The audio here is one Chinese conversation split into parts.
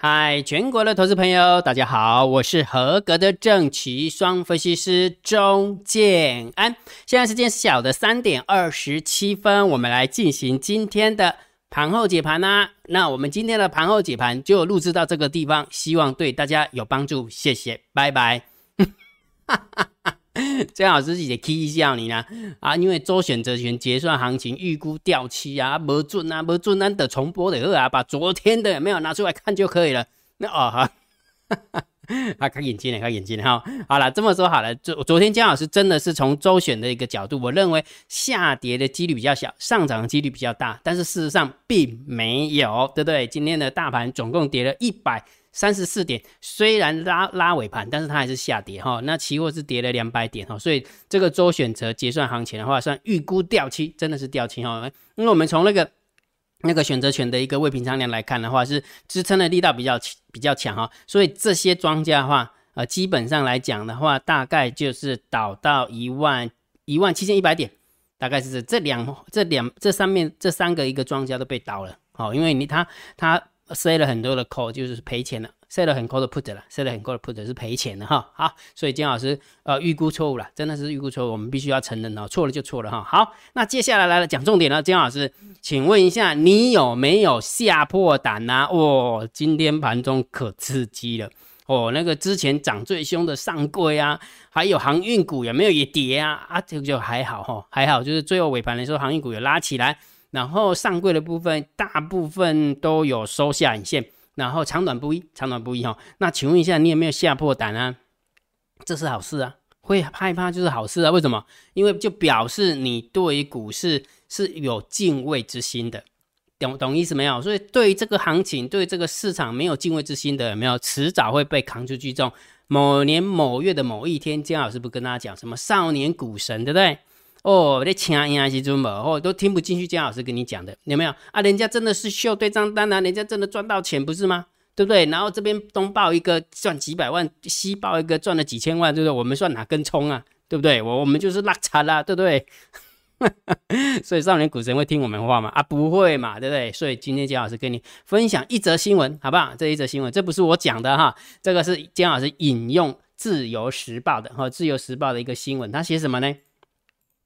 嗨，全国的投资朋友，大家好，我是合格的正奇双分析师钟建安。现在时间是小的三点二十七分，我们来进行今天的盘后解盘啦。那我们今天的盘后解盘就录制到这个地方，希望对大家有帮助，谢谢，拜拜。哈哈姜老师也 K 笑你呢啊，因为周选择权结算行情预估掉期啊，不准啊，不准，难得重播的啊，把昨天的没有拿出来看就可以了。那哦哈，啊，开眼睛了，开眼睛了哈。好了，这么说好了，昨昨天姜老师真的是从周选的一个角度，我认为下跌的几率比较小，上涨的几率比较大，但是事实上并没有，对不对？今天的大盘总共跌了一百。三十四点，虽然拉拉尾盘，但是它还是下跌哈。那期货是跌了两百点哈，所以这个周选择结算行情的话，算预估掉期，真的是掉期哈。因为我们从那个那个选择权的一个未平仓量来看的话，是支撑的力道比较比较强哈。所以这些庄家的话，呃，基本上来讲的话，大概就是倒到一万一万七千一百点，大概是这两这两这上面这三个一个庄家都被倒了，好，因为你他他。塞了很多的 call 就是赔钱了，塞了很高的 put 了，塞了很高的 put 是赔钱的哈。好，所以金老师呃预估错误了，真的是预估错误，我们必须要承认哦，错了就错了哈。好，那接下来来了讲重点了，金老师，请问一下，你有没有吓破胆呐？哦，今天盘中可刺激了哦，那个之前涨最凶的上柜啊，还有航运股有没有也跌啊？啊，这个就还好哈，还好，就是最后尾盘的时候航运股有拉起来。然后上柜的部分大部分都有收下影线，然后长短不一，长短不一哈。那请问一下，你有没有吓破胆啊？这是好事啊，会害怕就是好事啊。为什么？因为就表示你对于股市是有敬畏之心的，懂懂意思没有？所以对这个行情，对这个市场没有敬畏之心的，有没有？迟早会被扛出去。中某年某月的某一天，姜老师不跟大家讲什么少年股神，对不对？哦，你听音还是怎么？哦，都听不进去姜老师跟你讲的，有没有啊？人家真的是秀对账单啊，人家真的赚到钱，不是吗？对不对？然后这边东报一个赚几百万，西报一个赚了几千万，对不对？我们算哪根葱啊？对不对？我我们就是拉差啦，对不对？所以少年股神会听我们话吗？啊，不会嘛，对不对？所以今天姜老师跟你分享一则新闻，好不好？这一则新闻，这不是我讲的哈，这个是姜老师引用自由时报的哈，自由时报的一个新闻，他写什么呢？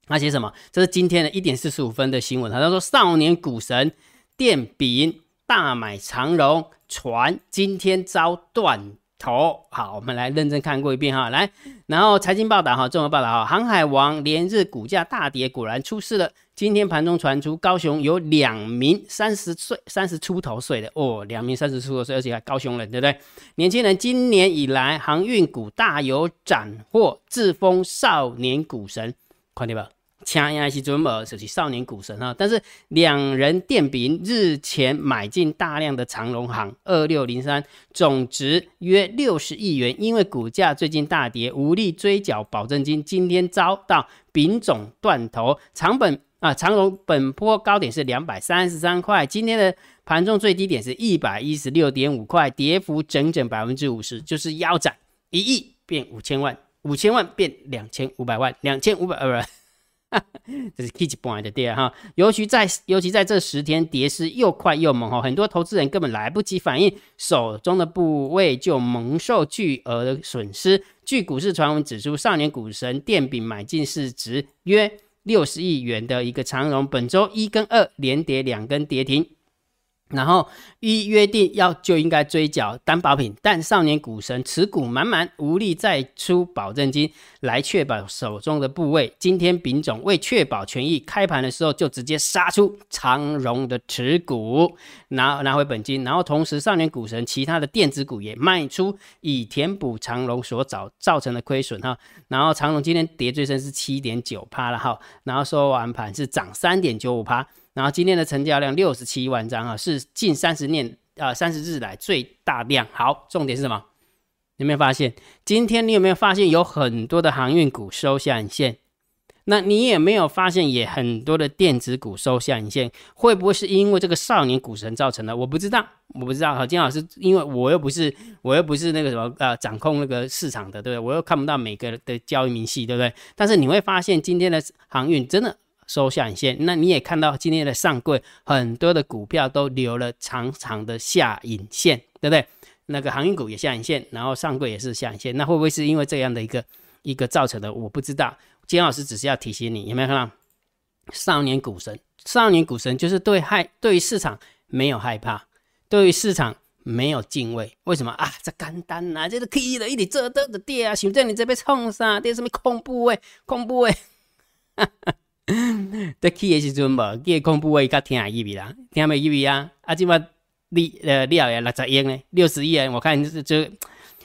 他写什么？这是今天的一点四十五分的新闻。他说：“少年股神电饼大买长荣船，今天遭断头。”好，我们来认真看过一遍哈。来，然后财经报道哈，综合报道哈，航海王连日股价大跌，果然出事了。今天盘中传出，高雄有两名三十岁、三十出头岁的哦，两名三十出头岁，而且还高雄人，对不对？年轻人今年以来航运股大有斩获，自封少年股神。看到吧？强硬是准么？就是少年股神哈。但是两人电饼日前买进大量的长荣行二六零三，总值约六十亿元。因为股价最近大跌，无力追缴保证金，今天遭到丙种断头。长本啊，长隆本波高点是两百三十三块，今天的盘中最低点是一百一十六点五块，跌幅整整百分之五十，就是腰斩一亿变五千万。五千万变两千五百万，两千五百呃不，这是 K 级半的跌哈。尤其在尤其在这十天跌势又快又猛哈，很多投资人根本来不及反应，手中的部位就蒙受巨额的损失。据股市传闻指出，少年股神电饼买进市值约六十亿元的一个长荣，本周一跟二连跌两根跌停。然后一约定要就应该追缴担保品，但少年股神持股满满，无力再出保证金来确保手中的部位。今天丙总为确保权益，开盘的时候就直接杀出长荣的持股，拿拿回本金。然后同时少年股神其他的电子股也卖出，以填补长荣所造造成的亏损哈。然后长荣今天跌最深是七点九趴了哈，然后收完盘是涨三点九五趴。然后今天的成交量六十七万张啊，是近三十年啊三十日来最大量。好，重点是什么？有没有发现？今天你有没有发现有很多的航运股收下影线？那你也没有发现，也很多的电子股收下影线？会不会是因为这个少年股神造成的？我不知道，我不知道。哈，金老师，因为我又不是，我又不是那个什么呃掌控那个市场的，对不对？我又看不到每个的交易明细，对不对？但是你会发现，今天的航运真的。收下影线，那你也看到今天的上柜很多的股票都留了长长的下影线，对不对？那个航运股也下影线，然后上柜也是下影线，那会不会是因为这样的一个一个造成的？我不知道。金老师只是要提醒你，有没有看到少年股神？少年股神就是对害对于市场没有害怕，对于市场没有敬畏。为什么啊？这简单呐，这个 K 的一点这都的跌啊，想在你这边冲啥？跌什么恐怖诶？恐怖诶！哈哈，在 K 的时阵无，记恐怖诶，较听下意味啦，听没意味啊？啊，即嘛你呃了呀，六十亿呢，六十亿，我看就是就，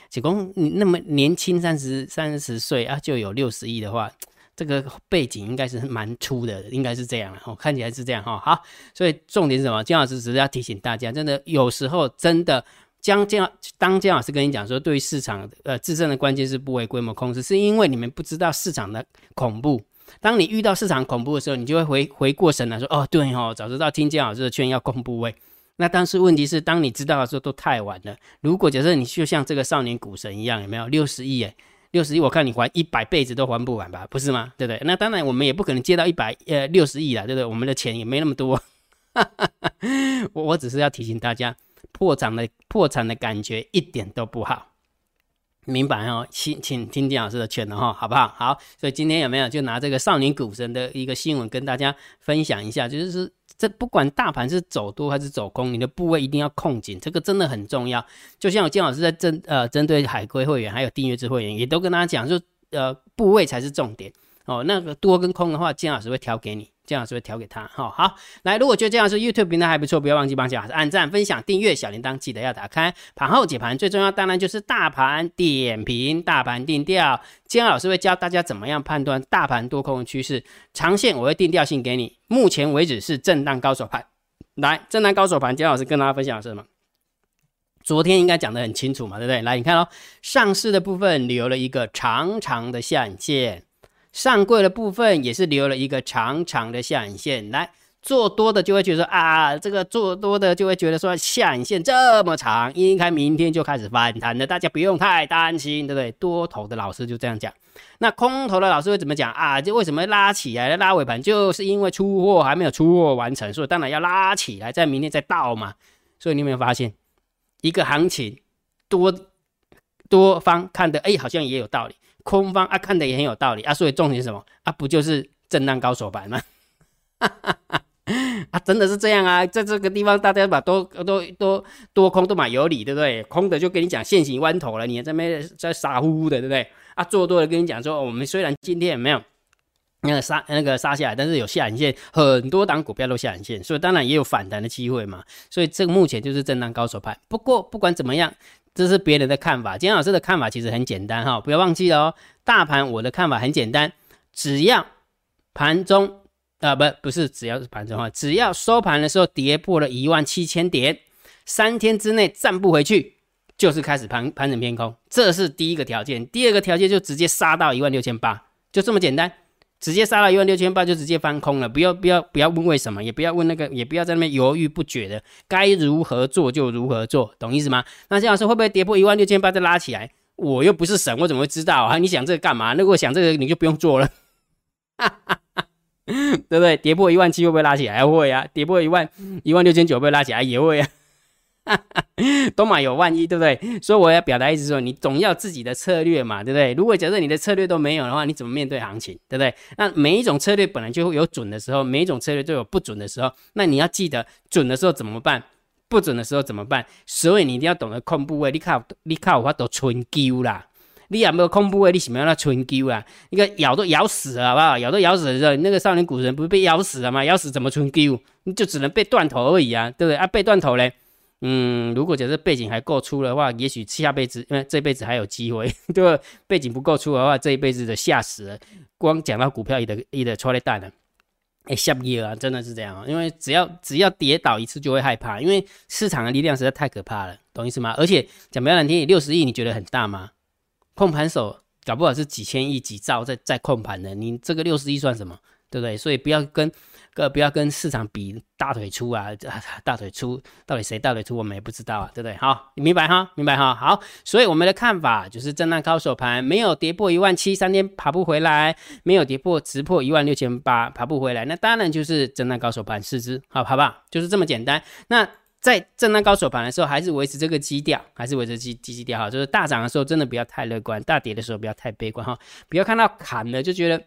只讲你那么年轻，三十三十岁啊，就有六十亿的话。这个背景应该是蛮粗的，应该是这样哦，看起来是这样哈。好，所以重点是什么？姜老师只是要提醒大家，真的有时候真的姜姜当姜老师跟你讲说，对于市场呃自身的关键是不为规模控制，是因为你们不知道市场的恐怖。当你遇到市场恐怖的时候，你就会回回过神来说，哦对哦，早知道听姜老师的劝要公部位。那但是问题是，当你知道的时候都太晚了。如果假设你就像这个少年股神一样，有没有六十亿？哎。六十亿，我看你还一百辈子都还不完吧，不是吗？对不对？那当然，我们也不可能借到一百呃六十亿啦，对不对？我们的钱也没那么多。我我只是要提醒大家，破产的破产的感觉一点都不好，明白哦？请请听金老师的劝了哈，好不好？好，所以今天有没有就拿这个少年股神的一个新闻跟大家分享一下，就是。这不管大盘是走多还是走空，你的部位一定要控紧，这个真的很重要。就像我金老师在针呃针对海归会员还有订阅制会员，也都跟大家讲，就呃部位才是重点哦。那个多跟空的话，金老师会调给你。姜老师会调给他，哈好来。如果觉得姜老师 YouTube 平台还不错，不要忘记帮姜老师按赞、分享、订阅小铃铛，记得要打开。盘后解盘最重要，当然就是大盘点评、大盘定调。姜老师会教大家怎么样判断大盘多空趋势，长线我会定调性给你。目前为止是震荡高手盘，来震荡高手盘，姜老师跟大家分享的是什么？昨天应该讲得很清楚嘛，对不对？来你看哦，上市的部分留了一个长长的下影线。上柜的部分也是留了一个长长的下影线，来做多的就会觉得啊，这个做多的就会觉得说下影线这么长，应该明天就开始反弹了，大家不用太担心，对不对？多头的老师就这样讲，那空头的老师会怎么讲啊？就为什么拉起来拉尾盘，就是因为出货还没有出货完成，所以当然要拉起来，在明天再到嘛。所以你有没有发现，一个行情多多方看的，哎，好像也有道理。空方啊，看的也很有道理啊，所以重点是什么啊？不就是震荡高手盘吗？啊，真的是这样啊，在这个地方大家把多都都多空都买有理，对不对？空的就跟你讲现行弯头了，你这边在傻乎乎的，对不对？啊，做多的跟你讲说，我们虽然今天也没有那个杀那个杀下来，但是有下影线，很多档股票都下影线，所以当然也有反弹的机会嘛。所以这个目前就是震荡高手盘。不过不管怎么样。这是别人的看法，金老师的看法其实很简单哈，不要忘记了哦。大盘我的看法很简单，只要盘中啊不不是只要是盘中哈，只要收盘的时候跌破了一万七千点，三天之内站不回去，就是开始盘盘整偏空，这是第一个条件。第二个条件就直接杀到一万六千八，就这么简单。直接杀了一万六千八就直接翻空了，不要不要不要问为什么，也不要问那个，也不要在那边犹豫不决的，该如何做就如何做，懂意思吗？那这样说会不会跌破一万六千八再拉起来？我又不是神，我怎么会知道啊？你想这个干嘛？如果想这个，你就不用做了，哈哈哈对不对？跌破一万七会不会拉起来？会啊，跌破一万一万六千九会不会拉起来？也会啊。哈 哈都嘛有万一，对不对？所以我要表达意思说，你总要自己的策略嘛，对不对？如果假设你的策略都没有的话，你怎么面对行情，对不对？那每一种策略本来就会有准的时候，每一种策略都有不准的时候。那你要记得，准的时候怎么办？不准的时候怎么办？所以你一定要懂得控部位。你靠，你靠，我都存丢啦。你有没有控部位？你什么样的存丢啊？那个咬都咬死了，好不好？咬都咬死了，那个少年古人不是被咬死了吗？咬死怎么存丢？你就只能被断头而已啊，对不对？啊，被断头嘞。嗯，如果假设背景还够粗的话，也许下辈子，因为这辈子还有机会。对吧？背景不够粗的话，这一辈子的吓死了。光讲到股票，一的一的出来蛋了，哎，吓不耶啊！真的是这样啊！因为只要只要跌倒一次就会害怕，因为市场的力量实在太可怕了，懂意思吗？而且讲不要难听，六十亿你觉得很大吗？控盘手搞不好是几千亿、几兆在在控盘的，你这个六十亿算什么？对不对？所以不要跟。呃不要跟市场比大腿粗啊，大腿粗到底谁大腿粗我们也不知道啊，对不对？好，你明白哈？明白哈？好，所以我们的看法就是震荡高手盘，没有跌破一万七，三天爬不回来；没有跌破直破一万六千八，爬不回来。那当然就是震荡高手盘四只，好，好不好？就是这么简单。那在震荡高手盘的时候，还是维持这个基调，还是维持基基基调哈。就是大涨的时候，真的不要太乐观；大跌的时候，不要太悲观哈。不要看到砍了就觉得，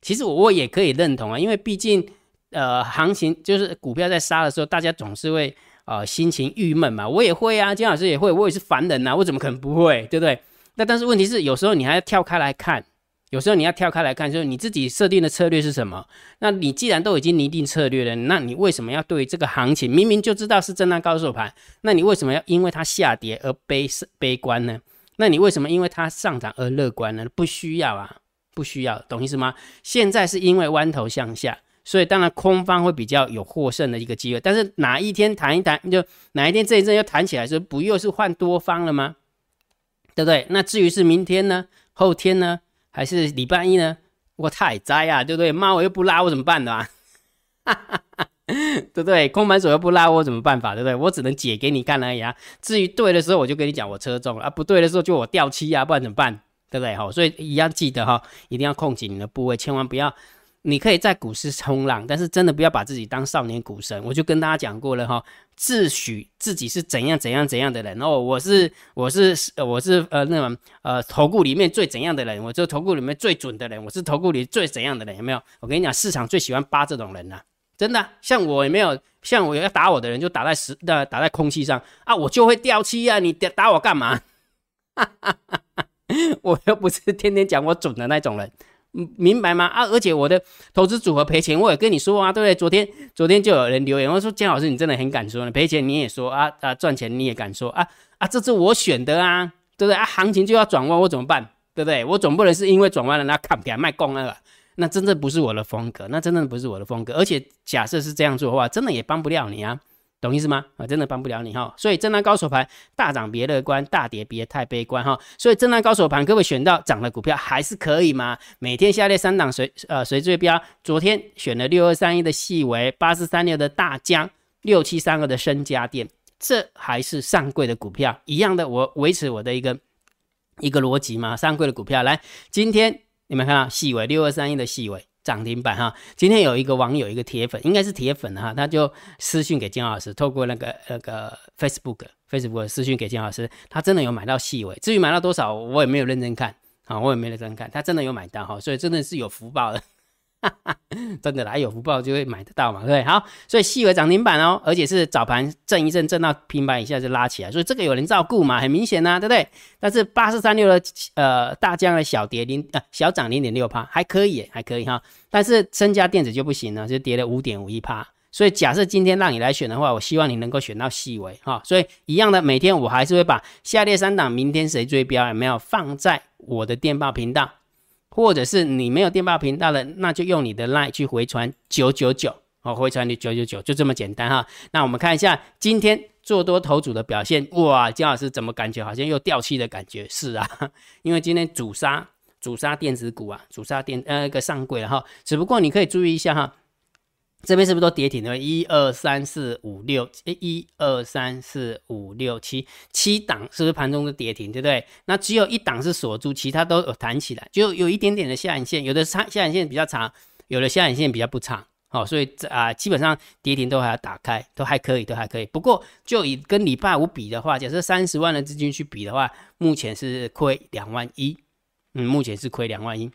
其实我也可以认同啊，因为毕竟呃，行情就是股票在杀的时候，大家总是会呃心情郁闷嘛。我也会啊，金老师也会，我也是凡人呐，我怎么可能不会，对不对？那但是问题是，有时候你还要跳开来看。有时候你要跳开来看，就是你自己设定的策略是什么？那你既然都已经拟定策略了，那你为什么要对这个行情明明就知道是震荡高手盘，那你为什么要因为它下跌而悲悲观呢？那你为什么因为它上涨而乐观呢？不需要啊，不需要，懂意思吗？现在是因为弯头向下，所以当然空方会比较有获胜的一个机会。但是哪一天弹一弹，就哪一天这一阵又弹起来，说，不又是换多方了吗？对不对？那至于是明天呢？后天呢？还是礼拜一呢？我太栽啊，对不对？妈，我又不拉，我怎么办呢？对不对？空盘手又不拉，我怎么办法？对不对？我只能解给你看而已啊。至于对的时候，我就跟你讲我车中了啊；不对的时候，就我掉漆啊，不然怎么办？对不对？哈，所以一样记得哈，一定要控紧你的部位，千万不要。你可以在股市冲浪，但是真的不要把自己当少年股神。我就跟大家讲过了哈，自诩自己是怎样怎样怎样的人哦，我是我是我是呃那种呃投顾里面最怎样的人，我就投顾里面最准的人，我是投顾里最怎样的人，有没有？我跟你讲，市场最喜欢扒这种人呐，真的。像我也没有，像我要打我的人就打在实的打在空气上啊，我就会掉漆啊，你打打我干嘛？我又不是天天讲我准的那种人。明白吗？啊，而且我的投资组合赔钱，我也跟你说啊，对不对？昨天昨天就有人留言，我说姜老师你真的很敢说呢，赔钱你也说啊啊，赚钱你也敢说啊啊，这是我选的啊，对不对啊？行情就要转弯，我怎么办？对不对？我总不能是因为转弯了那看不起卖供那个，那真的不是我的风格，那真的不是我的风格。而且假设是这样做的话，真的也帮不了你啊。懂意思吗？啊，真的帮不了你哈。所以震荡高手盘大涨别乐观，大跌别太悲观哈。所以震荡高手盘，各位选到涨的股票还是可以吗？每天下列三档随呃随追标。昨天选了六二三一的细维，八四三六的大江，六七三二的深家电，这还是上柜的股票一样的。我维持我的一个一个逻辑嘛，上柜的股票来，今天你们看到细维六二三一的细维。涨停板哈，今天有一个网友，一个铁粉，应该是铁粉哈，他就私讯给金老师，透过那个那个 Facebook，Facebook 私讯给金老师，他真的有买到细尾，至于买到多少，我也没有认真看啊，我也没认真看，他真的有买到哈，所以真的是有福报的。真的啦，有福报就会买得到嘛，对不对？好，所以细微涨停板哦，而且是早盘震一震，震到平板一下就拉起来，所以这个有人照顾嘛，很明显呐，对不对？但是八四三六的呃大江的小跌零呃小涨零点六帕，还可以，还可以哈。但是深家电子就不行了，就跌了五点五一帕。所以假设今天让你来选的话，我希望你能够选到细微哈。所以一样的，每天我还是会把下列三档明天谁追标有没有放在我的电报频道。或者是你没有电报频道的，那就用你的 line 去回传九九九哦，回传你九九九，就这么简单哈。那我们看一下今天做多头组的表现，哇，姜老师怎么感觉好像又掉漆的感觉？是啊，因为今天主杀主杀电子股啊，主杀电呃个上轨了哈。只不过你可以注意一下哈。这边是不是都跌停了？一二三四五六，一二三四五六七，七档是不是盘中的跌停？对不对？那只有一档是锁住，其他都有弹起来，就有一点点的下影线，有的长下影线比较长，有的下影线比较不长，好，所以这啊，基本上跌停都还要打开，都还可以，都还可以。不过就以跟礼拜五比的话，假设三十万的资金去比的话，目前是亏两万一，嗯，目前是亏两万一，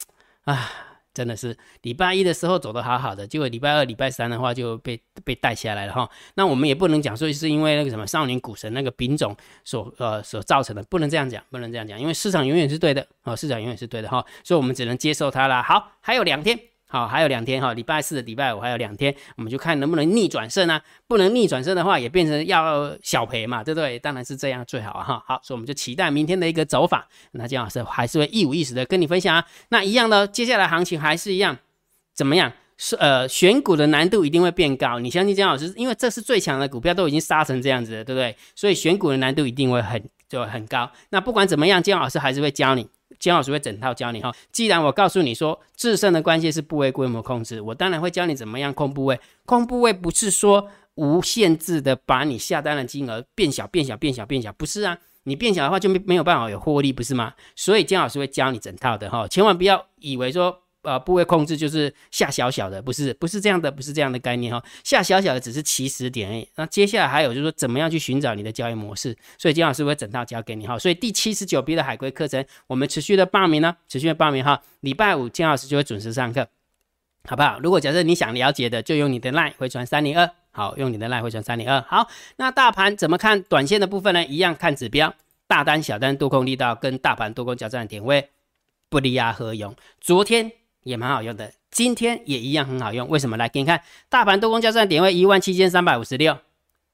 啊。真的是礼拜一的时候走的好好的，结果礼拜二、礼拜三的话就被被带下来了哈。那我们也不能讲说是因为那个什么少年股神那个品种所呃所造成的，不能这样讲，不能这样讲，因为市场永远是对的啊，市场永远是对的哈，所以我们只能接受它啦。好，还有两天。好，还有两天哈，礼拜四、礼拜五还有两天，我们就看能不能逆转胜啊。不能逆转胜的话，也变成要小赔嘛，对不对？当然是这样最好哈。好，所以我们就期待明天的一个走法。那姜老师还是会一五一十的跟你分享啊。那一样的，接下来行情还是一样，怎么样？是呃，选股的难度一定会变高。你相信姜老师，因为这是最强的股票都已经杀成这样子了，对不对？所以选股的难度一定会很就很高。那不管怎么样，姜老师还是会教你。姜老师会整套教你哈。既然我告诉你说制胜的关键是部位规模控制，我当然会教你怎么样控部位。控部位不是说无限制的把你下单的金额变小、变小、变小、变小，不是啊。你变小的话就没没有办法有获利，不是吗？所以姜老师会教你整套的哈。千万不要以为说呃部位控制就是下小小的，不是不是这样的，不是这样的概念哈。下小小的只是起始点而已，那接下来还有就是说怎么样去寻找你的交易模式。所以金老师会整套教给你哈。所以第七十九批的海龟课程，我们持续的报名呢，持续的报名哈。礼拜五金老师就会准时上课，好不好？如果假设你想了解的，就用你的 line 回传三零二，好，用你的 line 回传三零二。好，那大盘怎么看？短线的部分呢，一样看指标。大单、小单多空力道跟大盘多空交战的点位不离啊合勇，昨天也蛮好用的，今天也一样很好用。为什么？来给你看，大盘多空交战点位一万七千三百五十六，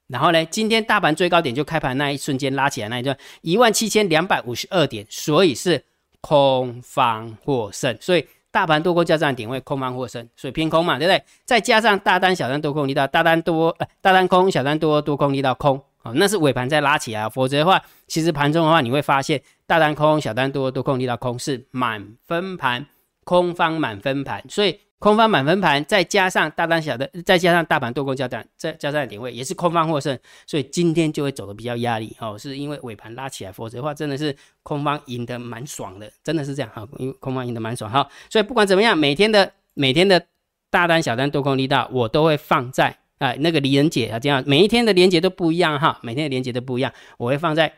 然后呢，今天大盘最高点就开盘那一瞬间拉起来那一段一万七千两百五十二点，所以是空方获胜，所以大盘多空交战点位空方获胜，所以偏空嘛，对不对？再加上大单、小单多空力道，大单多呃大单空，小单多多空力道空。那是尾盘再拉起来，否则的话，其实盘中的话，你会发现大单空、小单多、多空力到空是满分盘，空方满分盘，所以空方满分盘再加上大单小的，再加上大盘多空交战，再加上点位也是空方获胜，所以今天就会走的比较压力。哦，是因为尾盘拉起来，否则的话真的是空方赢得蛮爽的，真的是这样哈，因为空方赢得蛮爽。哈，所以不管怎么样，每天的每天的大单、小单、多空力道，我都会放在。啊，那个李人姐啊，这样每一天的连接都不一样哈，每天的连接都不一样，我会放在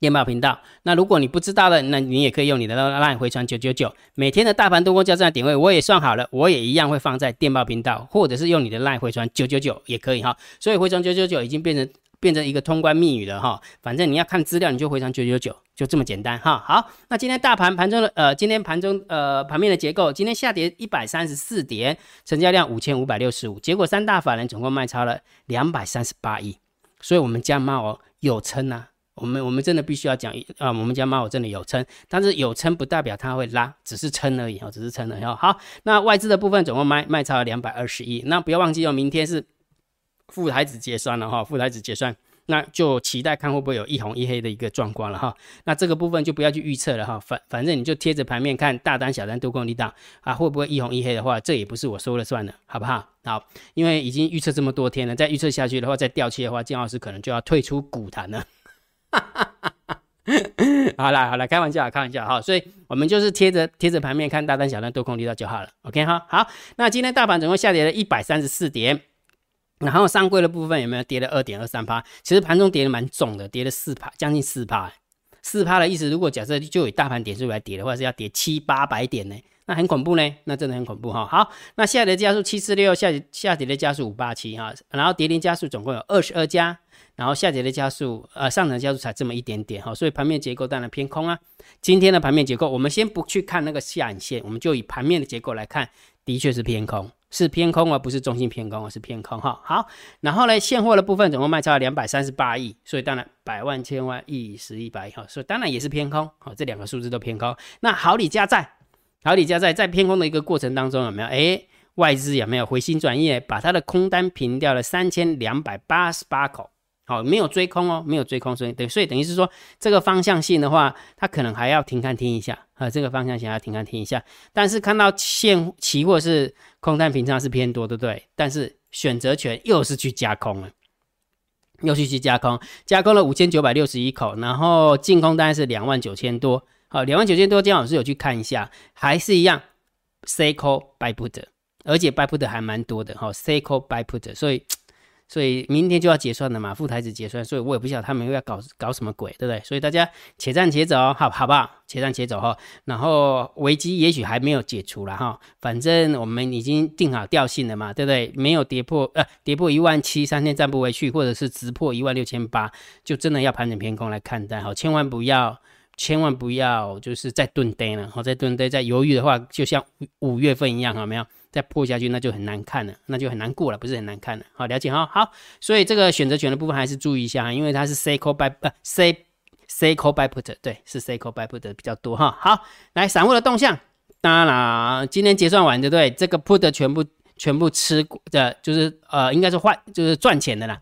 电报频道。那如果你不知道的，那你也可以用你的 LINE 回传九九九。每天的大盘多空交战点位我也算好了，我也一样会放在电报频道，或者是用你的 LINE 回传九九九也可以哈。所以回传九九九已经变成。变成一个通关密语了哈，反正你要看资料，你就回传九九九，就这么简单哈。好，那今天大盘盘中的呃，今天盘中呃盘面的结构，今天下跌一百三十四点，成交量五千五百六十五，结果三大法人总共卖超了两百三十八亿，所以我们家猫有撑啊，我们我们真的必须要讲啊，我们家猫真的有撑，但是有撑不代表它会拉，只是撑而已哈，只是撑而已哈。好，那外资的部分总共卖卖超了两百二十亿，那不要忘记哦，明天是。副台子结算了哈，副台子结算，那就期待看会不会有一红一黑的一个状况了哈。那这个部分就不要去预测了哈，反反正你就贴着盘面看大单小单多空力道啊，会不会一红一黑的话，这也不是我说了算的，好不好？好，因为已经预测这么多天了，再预测下去的话，再掉期的话，金老师可能就要退出股坛了。好了好了，开玩笑开玩笑哈，所以我们就是贴着贴着盘面看大单小单多空力道就好了。OK 哈，好，那今天大盘总共下跌了一百三十四点。然后上柜的部分有没有跌了二点二三趴？其实盘中跌的蛮重的，跌了四趴，将近四趴。四趴的意思，如果假设就以大盘点数来跌的话，是要跌七八百点呢，那很恐怖呢，那真的很恐怖哈。好，那下跌的加速七四六，下下跌的加速五八七哈，然后跌停加速总共有二十二家，然后下跌的加速呃上涨加速才这么一点点哈，所以盘面结构当然偏空啊。今天的盘面结构，我们先不去看那个下影线，我们就以盘面的结构来看，的确是偏空。是偏空而不是中性偏空，而是偏空哈。好，然后呢，现货的部分总共卖超两百三十八亿，所以当然百万、千万、亿、十亿、百亿哈，所以当然也是偏空。好，这两个数字都偏空。那好礼加在，好李家在在偏空的一个过程当中有没有？哎，外资有没有回心转意，把它的空单平掉了三千两百八十八口。好，没有追空哦，没有追空，所以等，所以等于是说，这个方向性的话，它可能还要停看听一下啊，这个方向性要停看听一下。但是看到现期货是空单平仓是偏多，对不对？但是选择权又是去加空了，又去去加空，加空了五千九百六十一口，然后净空单是两万九千多。好，两万九千多，姜老师有去看一下，还是一样，C call buy put，而且 buy put 还蛮多的哈，C call buy put，所以。所以明天就要结算了嘛，副台子结算，所以我也不晓得他们又要搞搞什么鬼，对不对？所以大家且战且走，好好不好？且战且走哈。然后危机也许还没有解除了哈，反正我们已经定好调性了嘛，对不对？没有跌破呃跌破一万七，三天站不回去，或者是直破一万六千八，就真的要盘整偏空来看待哈，千万不要千万不要就是再蹲呆了，好再蹲呆再犹豫的话，就像五月份一样，好没有？再破下去，那就很难看了，那就很难过了，不是很难看了。好，了解哈。好，所以这个选择权的部分还是注意一下，因为它是 say call by 呃 say say call by put，对，是 say call by put 比较多哈。好，来散户的动向，当然啦，今天结算完对不对？这个 put 全部全部吃的，就是呃，应该是换就是赚钱的啦。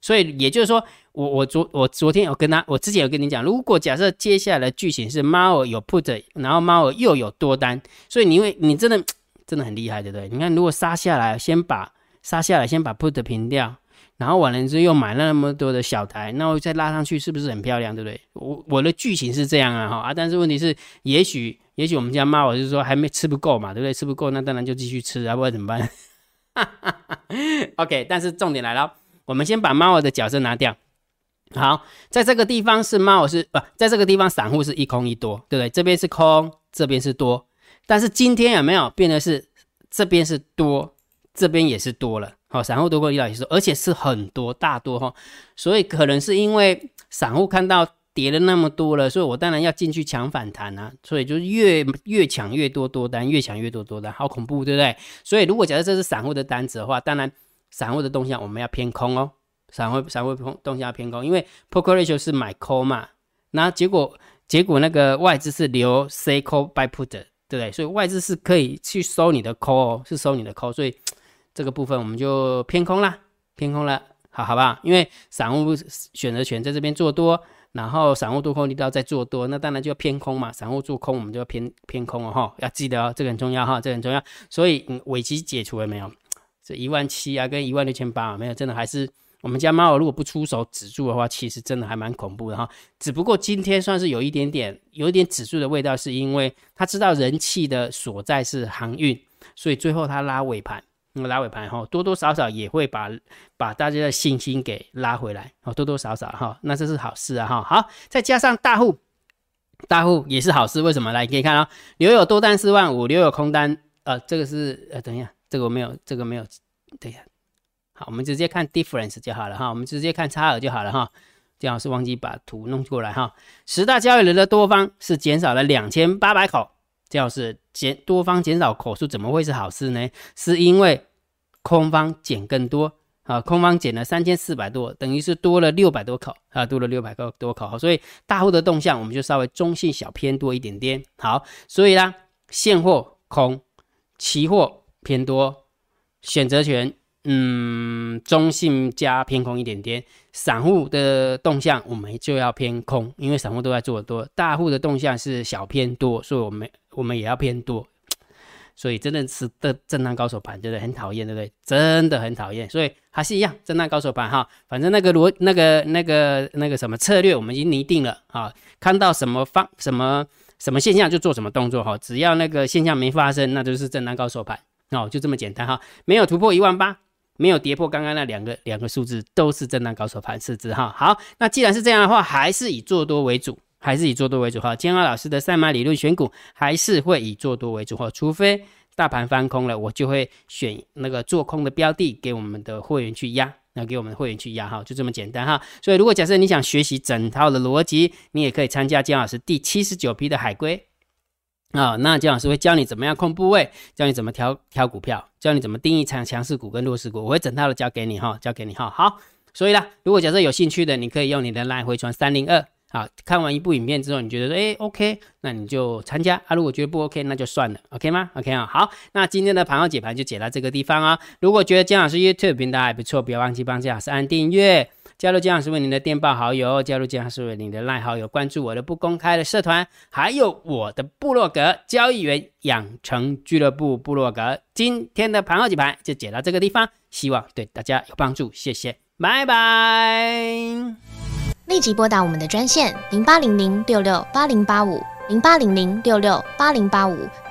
所以也就是说，我我昨我昨天有跟他，我之前有跟你讲，如果假设接下来的剧情是猫儿有 put，然后猫儿又有多单，所以你会你真的。真的很厉害，对不对？你看，如果杀下来，先把杀下来，先把 put 平掉，然后完了之后又买了那么多的小台，那我再拉上去，是不是很漂亮，对不对？我我的剧情是这样啊，哈啊！但是问题是，也许也许我们家猫，我就说还没吃不够嘛，对不对？吃不够，那当然就继续吃啊，不然怎么办？OK，但是重点来了，我们先把猫儿的角色拿掉。好，在这个地方是猫儿是不，在这个地方散户是一空一多，对不对？这边是空，这边是多。但是今天有没有变的是这边是多，这边也是多了。好，散户多过一道也是，而且是很多大多哈。所以可能是因为散户看到跌了那么多了，所以我当然要进去抢反弹啊。所以就越越抢越多多单，越抢越多多单，好恐怖，对不对？所以如果假设这是散户的单子的话，当然散户的动向我们要偏空哦。散户散户动向要偏空，因为 p o k e ratio 是买 call 嘛，那结果结果那个外资是留 say call by put，对不对？所以外资是可以去收你的 call，是收你的 call，所以这个部分我们就偏空啦，偏空了，好好不好？因为散户选择权在这边做多，然后散户多空力道再做多，那当然就要偏空嘛。散户做空，我们就要偏偏空哦，哈，要记得哦，这个很重要哈，这个很重要。所以嗯尾期解除了没有？这一万七啊，跟一万六千八啊没有，真的还是。我们家猫如果不出手止住的话，其实真的还蛮恐怖的哈。只不过今天算是有一点点，有一点止住的味道，是因为他知道人气的所在是航运，所以最后他拉尾盘，那么拉尾盘哈，多多少少也会把把大家的信心给拉回来哦，多多少少哈，那这是好事啊哈。好，再加上大户，大户也是好事，为什么？来，可以看啊留有多单四万五，留有空单，呃，这个是呃，等一下，这个我没有，这个没有，等一下。好，我们直接看 difference 就好了哈，我们直接看差额就好了哈。姜老师忘记把图弄过来哈。十大交易人的多方是减少了两千八百口，姜老师减多方减少口数怎么会是好事呢？是因为空方减更多啊，空方减了三千四百多，等于是多了六百多口啊，多了六百个多口。所以大户的动向我们就稍微中性小偏多一点点。好，所以呢，现货空，期货偏多，选择权。嗯，中性加偏空一点点，散户的动向我们就要偏空，因为散户都在做多，大户的动向是小偏多，所以我们我们也要偏多，所以真的是的震荡高手盘，真的？很讨厌，对不对？真的很讨厌，所以还是一样震荡高手盘哈，反正那个逻那个那个那个什么策略我们已经拟定了啊，看到什么方什么什么现象就做什么动作哈，只要那个现象没发生，那就是震荡高手盘哦，就这么简单哈，没有突破一万八。没有跌破刚刚那两个两个数字，都是震荡高手盘四字哈。好，那既然是这样的话，还是以做多为主，还是以做多为主哈。金浩老师的赛马理论选股还是会以做多为主哈，除非大盘翻空了，我就会选那个做空的标的给我们的会员去压，那给我们的会员去压哈，就这么简单哈。所以如果假设你想学习整套的逻辑，你也可以参加金老师第七十九批的海龟。啊，那姜老师会教你怎么样控部位，教你怎么挑挑股票，教你怎么定义强强势股跟弱势股，我会整套的教给你哈，教给你哈。好，所以啦，如果假设有兴趣的，你可以用你的来回传三零二。好，看完一部影片之后，你觉得说，哎，OK，那你就参加啊。如果觉得不 OK，那就算了，OK 吗？OK 啊。好，那今天的盘后解盘就解到这个地方啊。如果觉得姜老师 YouTube 频道还不错，不要忘记帮姜老师按订阅。加入姜老师为您的电报好友，加入姜老师为您的赖好友，关注我的不公开的社团，还有我的部落格交易员养成俱乐部部落格。今天的盘后几盘就解到这个地方，希望对大家有帮助，谢谢，拜拜。立即拨打我们的专线零八零零六六八零八五零八零零六六八零八五